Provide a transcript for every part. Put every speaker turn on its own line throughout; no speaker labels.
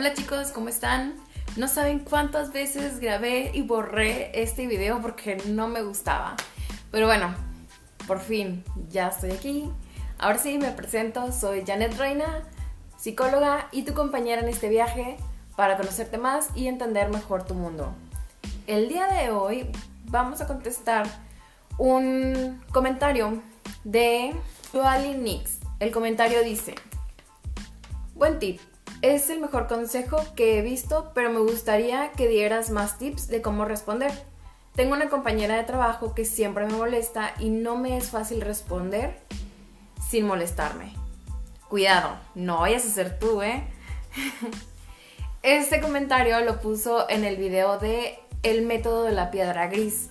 Hola chicos, ¿cómo están? No saben cuántas veces grabé y borré este video porque no me gustaba. Pero bueno, por fin, ya estoy aquí. Ahora sí, me presento, soy Janet Reina, psicóloga y tu compañera en este viaje para conocerte más y entender mejor tu mundo. El día de hoy vamos a contestar un comentario de Duali Nix. El comentario dice, buen tip, es el mejor consejo que he visto, pero me gustaría que dieras más tips de cómo responder. Tengo una compañera de trabajo que siempre me molesta y no me es fácil responder sin molestarme. Cuidado, no vayas a ser tú, ¿eh? Este comentario lo puso en el video de El método de la piedra gris.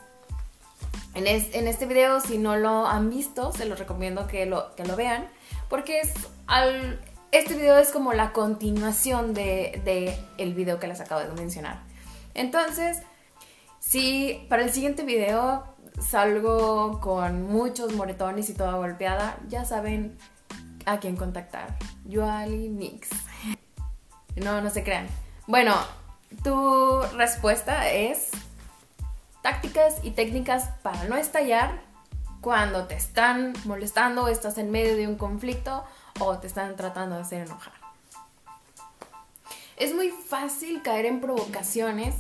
En, este video, si no lo han visto, se los recomiendo que lo, que lo vean, porque es al, este video es como la continuación de, el video que les acabo de mencionar. Entonces, si para el siguiente video salgo con muchos moretones y toda golpeada, ya saben a quién contactar. Yuali Mix. No, no se crean. Bueno, tu respuesta es tácticas y técnicas para no estallar cuando te están molestando estás en medio de un conflicto o te están tratando de hacer enojar. Es muy fácil caer en provocaciones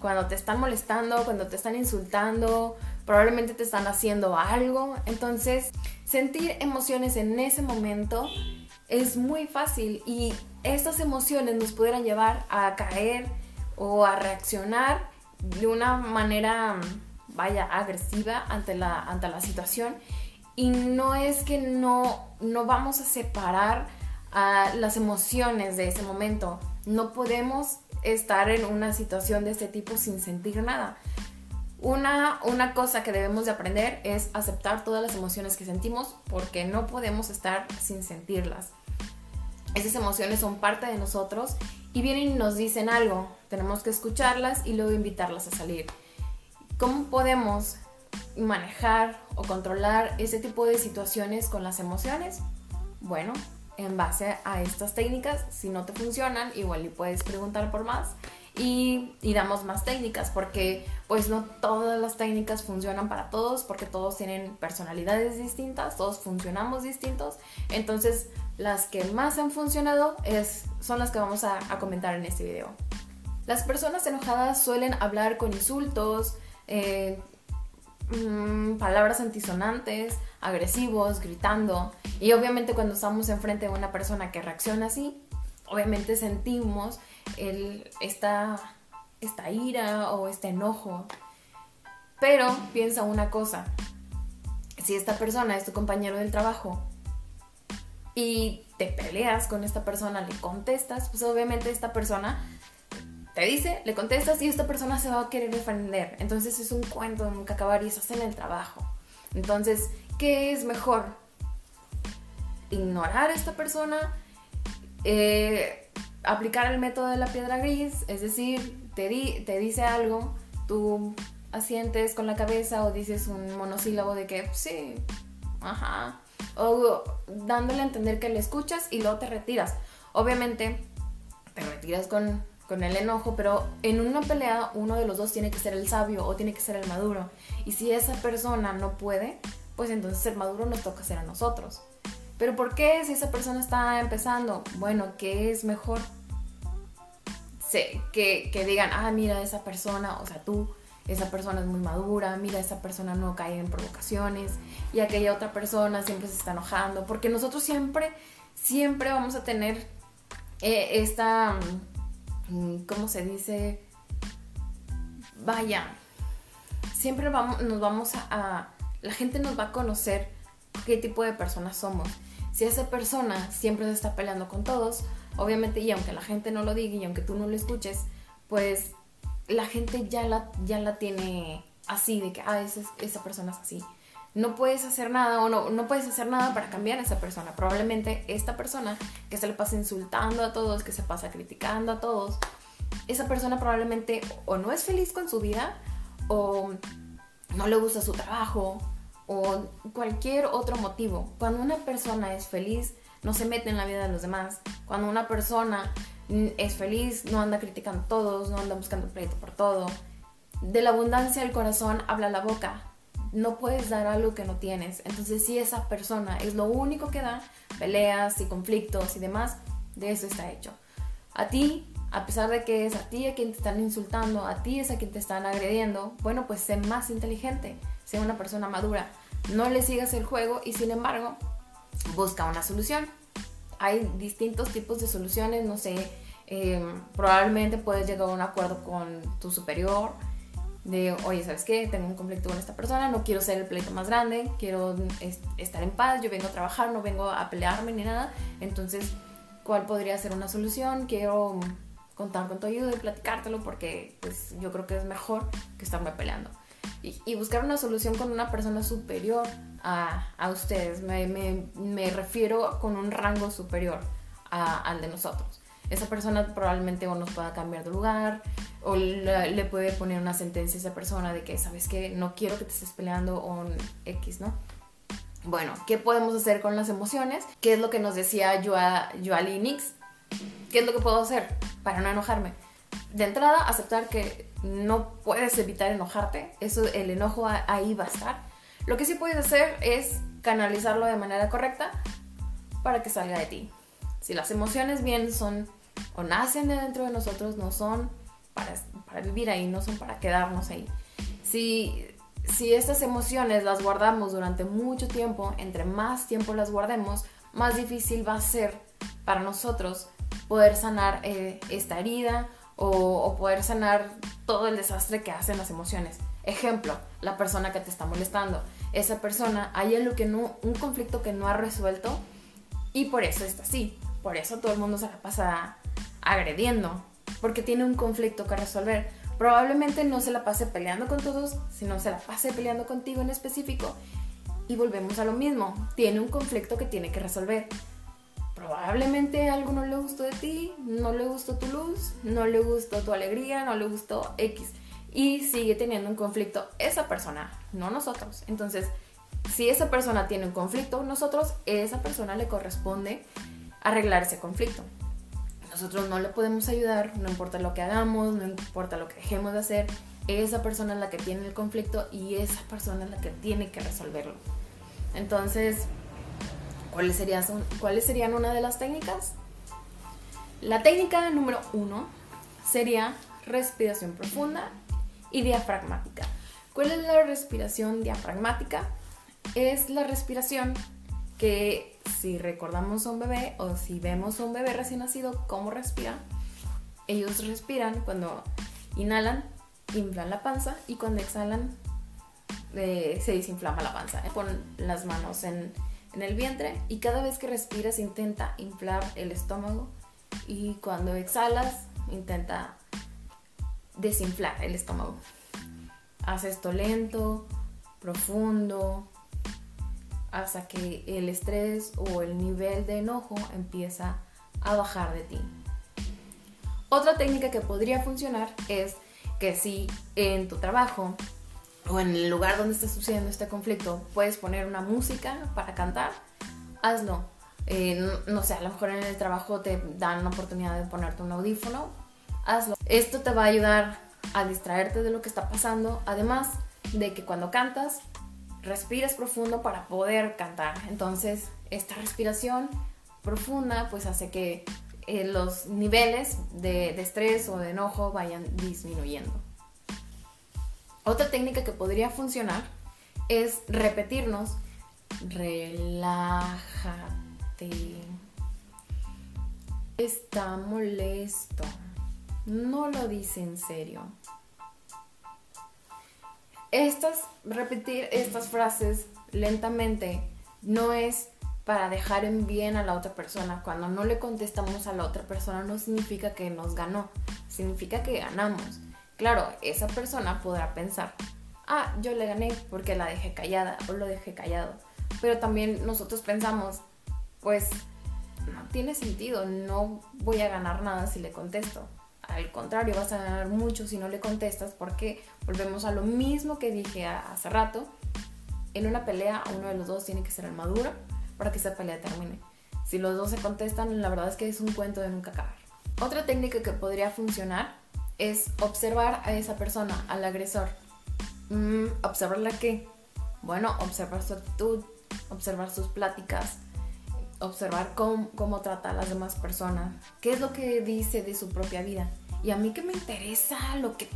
cuando te están molestando, cuando te están insultando, probablemente te están haciendo algo. Entonces, sentir emociones en ese momento es muy fácil y estas emociones nos pudieran llevar a caer o a reaccionar de una manera, vaya, agresiva ante la, ante la situación y no es que no, no vamos a separar las emociones de ese momento. No podemos estar en una situación de este tipo sin sentir nada. Una, una cosa que debemos de aprender es aceptar todas las emociones que sentimos porque no podemos estar sin sentirlas. Esas emociones son parte de nosotros y vienen y nos dicen algo. Tenemos que escucharlas y luego invitarlas a salir. ¿Cómo podemos manejar o controlar ese tipo de situaciones con las emociones? Bueno, en base a estas técnicas, si no te funcionan, igual y puedes preguntar por más y, y, damos más técnicas porque pues no todas las técnicas funcionan para todos porque todos tienen personalidades distintas, todos funcionamos distintos, entonces las que más han funcionado es, son las que vamos a, a comentar en este video. Las personas enojadas suelen hablar con insultos, eh, Mm, palabras antisonantes, agresivos, gritando. Y obviamente cuando estamos enfrente de una persona que reacciona así, obviamente sentimos el, esta, esta ira o este enojo. Pero piensa una cosa, si esta persona es tu compañero del trabajo y te peleas con esta persona, le contestas, pues obviamente esta persona te dice, le contestas y esta persona se va a querer defender. Entonces es un cuento de nunca acabar y en el trabajo. Entonces, ¿qué es mejor? Ignorar a esta persona, eh, aplicar el método de la piedra gris, es decir, te, te dice algo, tú asientes con la cabeza o dices un monosílabo de que sí, ajá, o dándole a entender que le escuchas y luego te retiras. Obviamente, te retiras con con el enojo, pero en una pelea uno de los dos tiene que ser el sabio o tiene que ser el maduro. Y si esa persona no puede, pues entonces el maduro nos toca ser a nosotros. Pero ¿por qué si esa persona está empezando? Bueno, ¿qué es mejor? que, que digan, ah, mira, esa persona, o sea, tú, esa persona es muy madura, mira, esa persona no cae en provocaciones y aquella otra persona siempre se está enojando, porque nosotros siempre, siempre vamos a tener eh, esta ¿cómo se dice? Vaya, siempre vamos, nos vamos a, La gente nos va a conocer qué tipo de personas somos. Si esa persona siempre se está peleando con todos, obviamente, y aunque la gente no lo diga y aunque tú no lo escuches, pues la gente ya la, ya la tiene así, de que, ah, esa, esa persona es así no puedes hacer nada o no, no puedes hacer nada para cambiar a esa persona. Probablemente esta persona que se le pasa insultando a todos, que se pasa criticando a todos, esa persona probablemente o no es feliz con su vida o no le gusta su trabajo o cualquier otro motivo. Cuando una persona es feliz, no se mete en la vida de los demás. Cuando una persona es feliz, no anda criticando a todos, no anda buscando pleito por todo. De la abundancia del corazón habla la boca. No puedes dar algo que no tienes. Entonces, si esa persona es lo único que da, peleas y conflictos y demás, de eso está hecho. A ti, a pesar de que es a ti a quien te están insultando, a ti es a quien te están agrediendo, bueno, pues sé más inteligente, sé una persona madura. No le sigas el juego y sin embargo, busca una solución hay distintos tipos de soluciones, no sé, em, probablemente puedes llegar a un acuerdo con tu superior de, oye, ¿sabes qué? Tengo un conflicto con esta persona, no quiero ser el pleito más grande, quiero estar en paz, yo vengo a trabajar, no vengo a pelearme ni nada, entonces, ¿cuál podría ser una solución? Quiero contar con tu ayuda y platicártelo porque pues yo creo que es mejor que estarme peleando. Y, buscar una solución con una persona superior a, a ustedes. Me, me, me, refiero con un rango superior a, al de nosotros. Esa persona probablemente o nos pueda cambiar de lugar o le, puede poner una sentencia a esa persona de que, ¿sabes que No quiero que te estés peleando o X, ¿no? Bueno, ¿qué podemos hacer con las emociones? ¿Qué es lo que nos decía Joali Nix? ¿Qué es lo que puedo hacer para no enojarme? De entrada, aceptar que no puedes evitar enojarte, eso, el enojo ahí va a estar. Lo que sí puedes hacer es canalizarlo de manera correcta para que salga de ti. Si las emociones bien son o nacen de dentro de nosotros, no son para, para vivir ahí, no son para quedarnos ahí. Si, si estas emociones las guardamos durante mucho tiempo, entre más tiempo las guardemos, más difícil va a ser para nosotros poder sanar eh, esta herida o, poder sanar todo el desastre que hacen las emociones. Ejemplo, la persona que te está molestando. Esa persona, hay algo que no, un conflicto que no ha resuelto y por eso está así. Por eso todo el mundo se la pasa agrediendo, porque tiene un conflicto que resolver. Probablemente no se la pase peleando con todos, sino se la pase peleando contigo en específico. Y volvemos a lo mismo, tiene un conflicto que tiene que resolver probablemente algo no le gustó de ti, no le gustó tu luz, no le gustó tu alegría, no le gustó X. Y sigue teniendo un conflicto esa persona, no nosotros. Entonces, si esa persona tiene un conflicto, nosotros, esa persona le corresponde arreglar ese conflicto. Nosotros no le podemos ayudar, no importa lo que hagamos, no importa lo que dejemos de hacer, esa persona es la que tiene el conflicto y esa persona es la que tiene que resolverlo. Entonces, ¿Cuáles serían, ¿Cuáles serían una de las técnicas? La técnica número uno sería respiración profunda y diafragmática. ¿Cuál es la respiración diafragmática? Es la respiración que si recordamos a un bebé o si vemos a un bebé recién nacido cómo respira, ellos respiran cuando inhalan, inflan la panza y cuando exhalan eh, se desinflama la panza. Pon las manos en el vientre y cada vez que respiras intenta inflar el estómago y cuando exhalas intenta desinflar el estómago. Haz esto lento, profundo, hasta que el estrés o el nivel de enojo empieza a bajar de ti. Otra técnica que podría funcionar es que si en tu trabajo o en el lugar donde está sucediendo este conflicto puedes poner una música para cantar, hazlo. Eh, no, sé, a lo mejor en el trabajo te dan la oportunidad de ponerte un audífono, hazlo. Esto te va a ayudar a distraerte de lo que está pasando, además de que cuando cantas, respiras profundo para poder cantar. Entonces, esta respiración profunda pues hace que eh, los niveles de estrés o de enojo vayan disminuyendo. Otra técnica que podría funcionar es repetirnos, relájate. Está molesto. No lo dice en serio. Estas, repetir estas frases lentamente no es para dejar en bien a la otra persona. Cuando no le contestamos a la otra persona no significa que nos ganó, significa que ganamos. Claro, esa persona podrá pensar, ah, yo le gané porque la dejé callada o lo dejé callado. Pero también nosotros pensamos, pues no tiene sentido, no voy a ganar nada si le contesto. Al contrario, vas a ganar mucho si no le contestas porque volvemos a lo mismo que dije hace rato. En una pelea uno de los dos tiene que ser el maduro para que esa pelea termine. Si los dos se contestan, la verdad es que es un cuento de nunca acabar. Otra técnica que podría funcionar es observar a esa persona, al agresor. Mm, ¿Observarla qué? Bueno, observar su actitud, observar sus pláticas, observar cómo, cómo trata a las demás personas, qué es lo que dice de su propia vida. Y a mí que me interesa lo que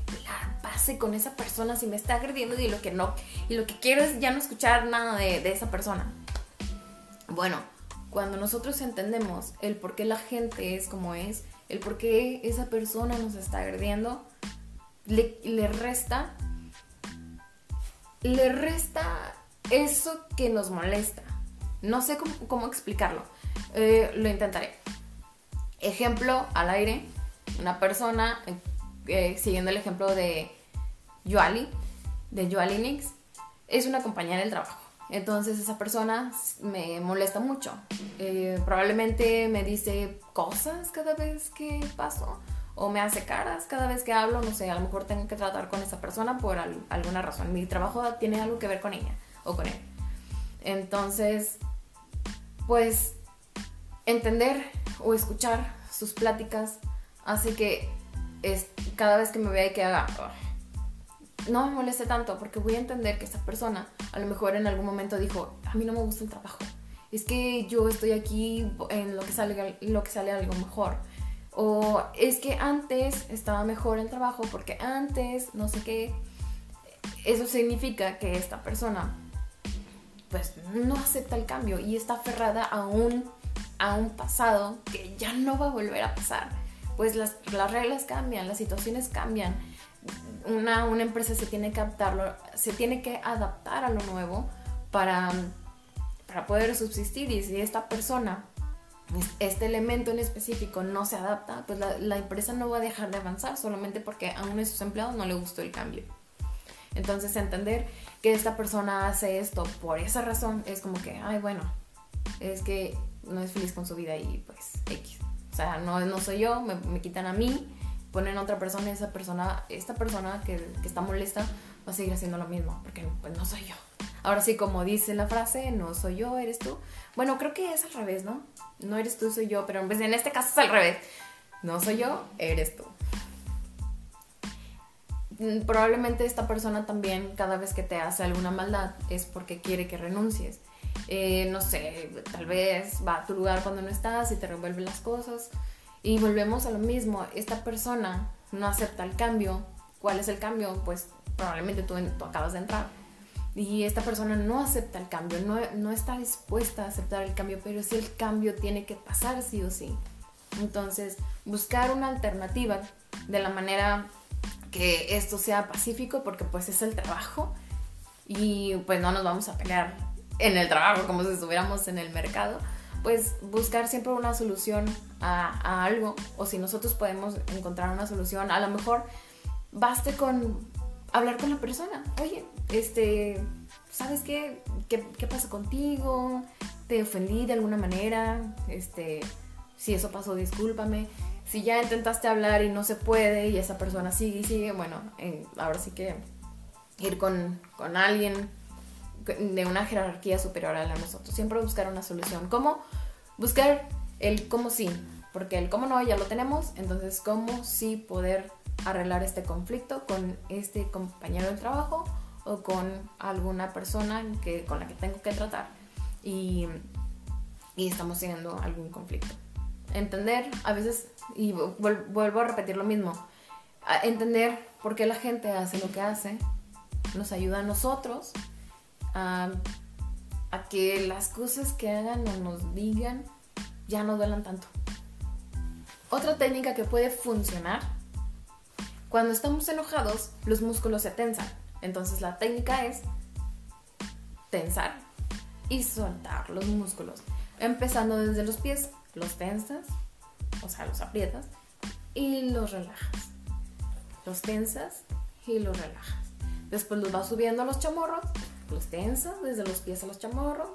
pase con esa persona, si me está agrediendo y lo que no. Y lo que quiero es ya no escuchar nada de, esa persona. Bueno, cuando nosotros entendemos el por qué la gente es como es, el por qué esa persona nos está agrediendo, le, resta, le resta eso que nos molesta. No sé cómo, cómo explicarlo. Eh, lo intentaré. Ejemplo al aire, una persona, eh, siguiendo el ejemplo de Yuali, de Yuali Nix, es una compañera del trabajo. Entonces esa persona me molesta mucho. Eh, probablemente me dice cosas cada vez que paso o me hace caras cada vez que hablo. No sé, a lo mejor tengo que tratar con esa persona por alguna razón. Mi trabajo tiene algo que ver con ella o con él. Entonces, pues entender o escuchar sus pláticas hace que cada vez que me vea y que haga, no me moleste tanto porque voy a entender que esta persona a lo mejor en algún momento dijo, a mí no me gusta el trabajo, es que yo estoy aquí en lo que sale, lo que sale algo mejor. O es que antes estaba mejor el trabajo porque antes no sé qué. Eso significa que esta persona pues no acepta el cambio y está aferrada a un, a un pasado que ya no va a volver a pasar. Pues las, las reglas cambian, las situaciones cambian una, empresa se tiene que adaptarlo, se tiene que adaptar a lo nuevo para, para poder subsistir y si esta persona este elemento en específico no se adapta, pues la, empresa no va a dejar de avanzar solamente porque a uno de sus empleados no le gustó el cambio. Entonces entender que esta persona hace esto por esa razón es como que, ay bueno, es que no es feliz con su vida y pues X. O sea, no, no soy yo, me, me quitan a mí ponen otra persona y esa persona, esta persona que, que, está molesta va a seguir haciendo lo mismo, porque pues no soy yo. Ahora sí, como dice la frase, no soy yo, eres tú. Bueno, creo que es al revés, ¿no? No eres tú, soy yo, pero en este caso es al revés. No soy yo, eres tú. Mm, probablemente esta persona también, cada vez que te hace alguna maldad, es porque quiere que renuncies. Eh, no sé, tal vez va a tu lugar cuando no estás y te revuelve las cosas y volvemos a lo mismo, esta persona no acepta el cambio. ¿Cuál es el cambio? Pues probablemente tú, acabas de entrar. Y esta persona no acepta el cambio, no, no está dispuesta a aceptar el cambio, pero si el cambio tiene que pasar sí o sí. Entonces, buscar una alternativa de la manera que esto sea pacífico, porque pues es el trabajo y pues no nos vamos a pelear en el trabajo como si estuviéramos en el mercado, pues buscar siempre una solución a, algo o si nosotros podemos encontrar una solución, a lo mejor baste con hablar con la persona. Oye, este, ¿sabes qué? ¿Qué, pasa contigo? ¿Te ofendí de alguna manera? Este, si eso pasó, discúlpame. Si ya intentaste hablar y no se puede y esa persona sigue y sigue, bueno, ahora sí que ir con, con alguien de una jerarquía superior a la de nosotros. Siempre buscar una solución. ¿Cómo? Buscar el cómo sí, porque el cómo no ya lo tenemos, entonces cómo sí poder arreglar este conflicto con este compañero de trabajo o con alguna persona que, con la que tengo que tratar y, y estamos teniendo algún conflicto. Entender, a veces, y vuelvo a repetir lo mismo, entender por qué la gente hace lo que hace, nos ayuda a nosotros a, que las cosas que hagan o nos digan ya no duelan tanto. Otra técnica que puede funcionar, cuando estamos enojados, los músculos se tensan. Entonces la técnica es tensar y soltar los músculos. Empezando desde los pies, los tensas, o sea, los aprietas y los relajas. Los tensas y los relajas. Después los vas subiendo a los chamorros los tensas desde los pies a los chamorros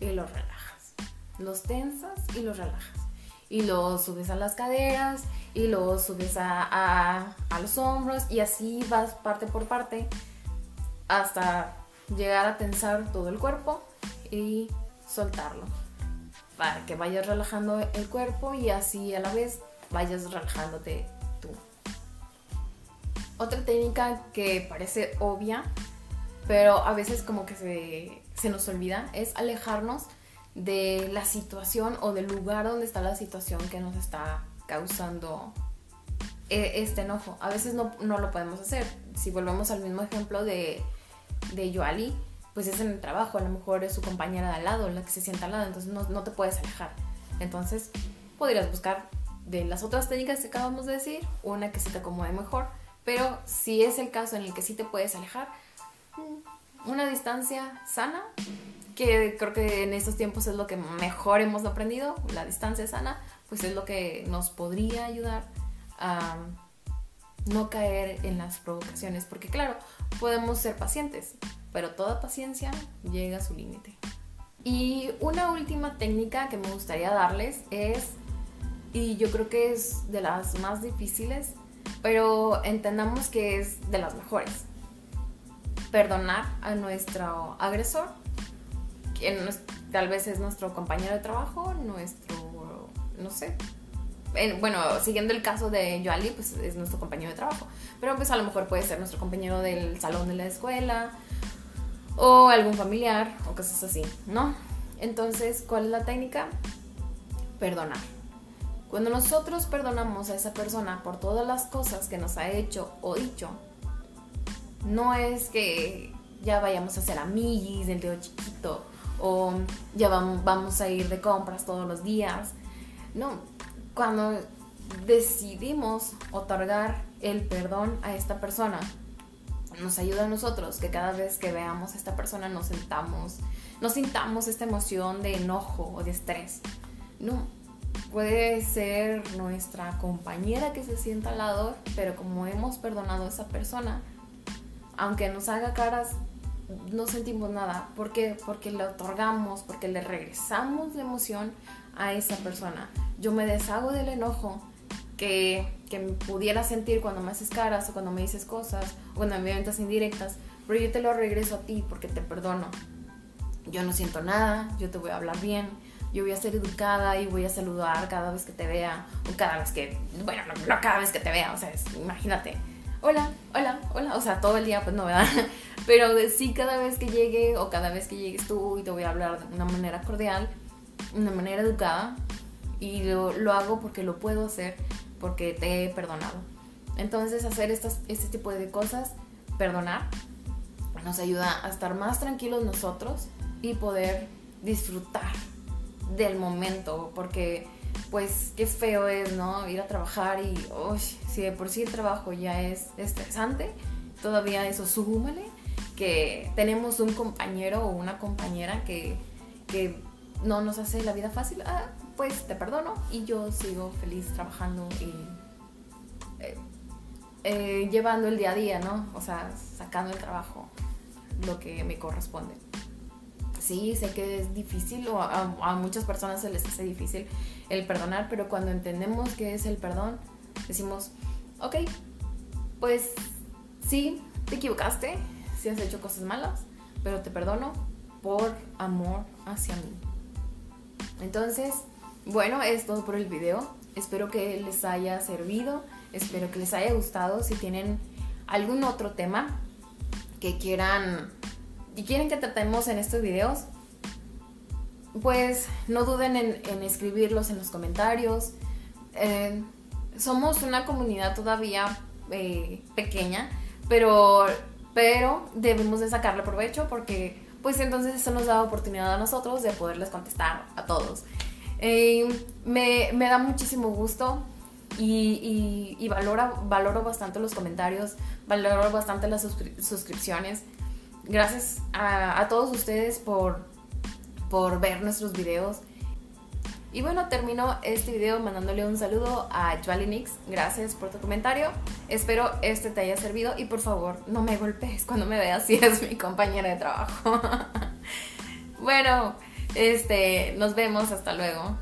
y los relajas. Los tensas y los relajas. Y los subes a las caderas y los subes a, a, los hombros y así vas parte por parte hasta llegar a tensar todo el cuerpo y soltarlo para que vayas relajando el cuerpo y así a la vez vayas relajándote tú. Otra técnica que parece obvia, pero a veces como que se, se nos olvida, es alejarnos de la situación o del lugar donde está la situación que nos está causando e, este enojo. A veces no, lo podemos hacer. Si volvemos al mismo ejemplo de, de Yoali, pues es en el trabajo, a lo mejor es su compañera de al lado, la que se sienta al lado, entonces no, no te puedes alejar. Entonces podrías buscar de las otras técnicas que acabamos de decir, una que se te acomode mejor, pero si es el caso en el que sí te puedes alejar, una distancia sana, que creo que en estos tiempos es lo que mejor hemos aprendido, la distancia sana, pues es lo que nos podría ayudar a no caer en las provocaciones, porque claro, podemos ser pacientes, pero toda paciencia llega a su límite. Y una última técnica que me gustaría darles es, y yo creo que es de las más difíciles, pero entendamos que es de las mejores. Perdonar a nuestro agresor, que tal vez es nuestro compañero de trabajo, nuestro, no sé, bueno, siguiendo el caso de Yoali, pues es nuestro compañero de trabajo. Pero pues a lo mejor puede ser nuestro compañero del salón de la escuela o algún familiar o cosas así, ¿no? Entonces, ¿cuál es la técnica? Perdonar. Cuando nosotros perdonamos a esa persona por todas las cosas que nos ha hecho o dicho, no es que ya vayamos a ser amiguis del dedo chiquito o ya vamos a ir de compras todos los días. No, cuando decidimos otorgar el perdón a esta persona, nos ayuda a nosotros que cada vez que veamos a esta persona nos sentamos, no sintamos esta emoción de enojo o de estrés. No, puede ser nuestra compañera que se sienta al lado, pero como hemos perdonado a esa persona, aunque nos haga caras, no sentimos nada. ¿Por qué? Porque le otorgamos, porque le regresamos la emoción a esa persona yo me deshago del enojo que, que pudiera sentir cuando me haces caras o cuando me dices cosas o cuando me ventas indirectas, pero yo te lo regreso a ti porque te perdono. Yo no siento nada, yo te voy a hablar bien, yo voy a ser educada y voy a saludar cada vez que te vea o cada vez que, bueno, no, cada vez que te vea, o sea, imagínate, hola, hola, hola, o sea, todo el día pues no, ¿verdad? Pero sí cada vez que llegue o cada vez que llegues tú y te voy a hablar de una manera cordial, una manera educada, y lo, hago porque lo puedo hacer, porque te he perdonado. Entonces hacer este tipo de cosas, perdonar, nos ayuda a estar más tranquilos nosotros y poder disfrutar del momento, porque pues qué feo es, ¿no? Ir a trabajar y, si de por sí el trabajo ya es estresante, todavía eso súmale que tenemos un compañero o una compañera que, que no nos hace la vida fácil. Ah, pues te perdono y yo sigo feliz trabajando y eh, eh, llevando el día a día, ¿no? O sea, sacando el trabajo lo que me corresponde. Sí, sé que es difícil o a, muchas personas se les hace difícil el perdonar, pero cuando entendemos qué es el perdón, decimos, ok, pues sí, te equivocaste, sí has hecho cosas malas, pero te perdono por amor hacia mí. Entonces, bueno, es todo por el video. Espero que les haya servido, espero que les haya gustado. Si tienen algún otro tema que quieran y quieren que tratemos en estos videos, pues no duden en, escribirlos en los comentarios. Eh, somos una comunidad todavía eh, pequeña, pero, pero debemos de sacarle provecho porque pues entonces eso nos da oportunidad a nosotros de poderles contestar a todos. Eh, me, da muchísimo gusto y, y, valoro bastante los comentarios, valoro bastante las suscripciones. Gracias a, todos ustedes por, por ver nuestros videos. Y bueno, termino este video mandándole un saludo a Nix. Gracias por tu comentario. Espero este te haya servido y por favor no me golpees cuando me veas si es mi compañera de trabajo. bueno. Este, nos vemos, hasta luego.